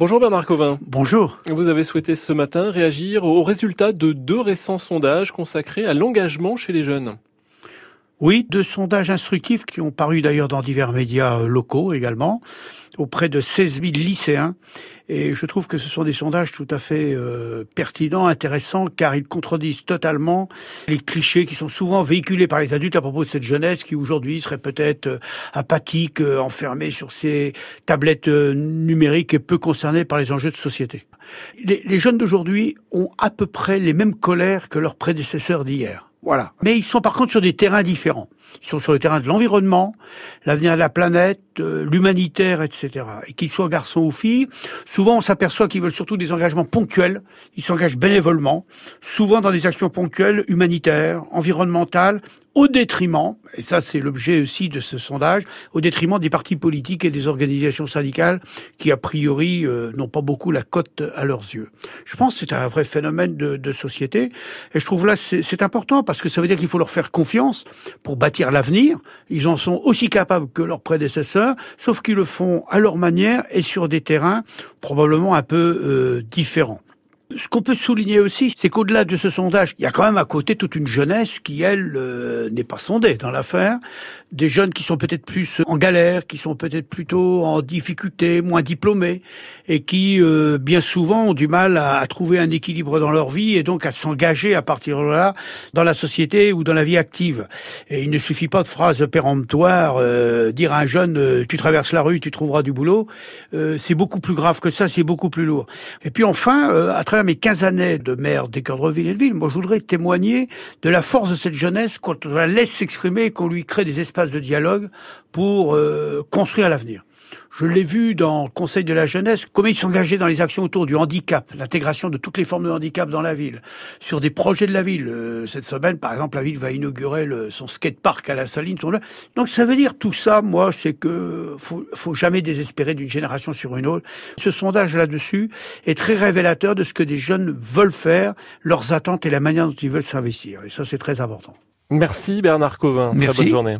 Bonjour Bernard Covin. Bonjour. Vous avez souhaité ce matin réagir aux résultats de deux récents sondages consacrés à l'engagement chez les jeunes. Oui, deux sondages instructifs qui ont paru d'ailleurs dans divers médias locaux également, auprès de 16 000 lycéens. Et je trouve que ce sont des sondages tout à fait euh, pertinents, intéressants, car ils contredisent totalement les clichés qui sont souvent véhiculés par les adultes à propos de cette jeunesse qui aujourd'hui serait peut-être euh, apathique, euh, enfermée sur ses tablettes numériques et peu concernée par les enjeux de société. Les, les jeunes d'aujourd'hui ont à peu près les mêmes colères que leurs prédécesseurs d'hier. Voilà. Mais ils sont par contre sur des terrains différents. Ils sont sur le terrain de l'environnement, l'avenir de la planète, euh, l'humanitaire, etc. Et qu'ils soient garçons ou filles, souvent on s'aperçoit qu'ils veulent surtout des engagements ponctuels. Ils s'engagent bénévolement, souvent dans des actions ponctuelles, humanitaires, environnementales, au détriment, et ça c'est l'objet aussi de ce sondage, au détriment des partis politiques et des organisations syndicales qui a priori euh, n'ont pas beaucoup la cote à leurs yeux. Je pense que c'est un vrai phénomène de, de, société et je trouve là c'est important parce que ça veut dire qu'il faut leur faire confiance pour bâtir l'avenir. Ils en sont aussi capables que leurs prédécesseurs, sauf qu'ils le font à leur manière et sur des terrains probablement un peu euh, différents. Ce qu'on peut souligner aussi, c'est qu'au-delà de ce sondage, il y a quand même à côté toute une jeunesse qui, elle, euh, n'est pas sondée dans l'affaire. Des jeunes qui sont peut-être plus en galère, qui sont peut-être plutôt en difficulté, moins diplômés, et qui, euh, bien souvent, ont du mal à, trouver un équilibre dans leur vie et donc à s'engager à partir de là dans la société ou dans la vie active. Et il ne suffit pas de phrases péremptoires, euh, dire à un jeune tu traverses la rue, tu trouveras du boulot. c'est beaucoup plus grave que ça, c'est beaucoup plus lourd. Et puis enfin, à travers mes 15 années de maire des cœurs de ville et de ville, moi je voudrais témoigner de la force de cette jeunesse quand on la laisse s'exprimer et qu'on lui crée des espaces de dialogue pour euh, construire l'avenir. Je l'ai vu dans le Conseil de la jeunesse, comment ils s'engageaient dans les actions autour du handicap, l'intégration de toutes les formes de handicap dans la ville, sur des projets de la ville. Euh, cette semaine, par exemple, la ville va inaugurer le, son skatepark à la Saline. Donc ça veut dire tout ça, moi, c'est que faut, faut jamais désespérer d'une génération sur une autre. Ce sondage là-dessus est très révélateur de ce que des jeunes veulent faire, leurs attentes et la manière dont ils veulent s'investir. Et ça, c'est très important. Merci Bernard Covin. Merci. Très bonne journée.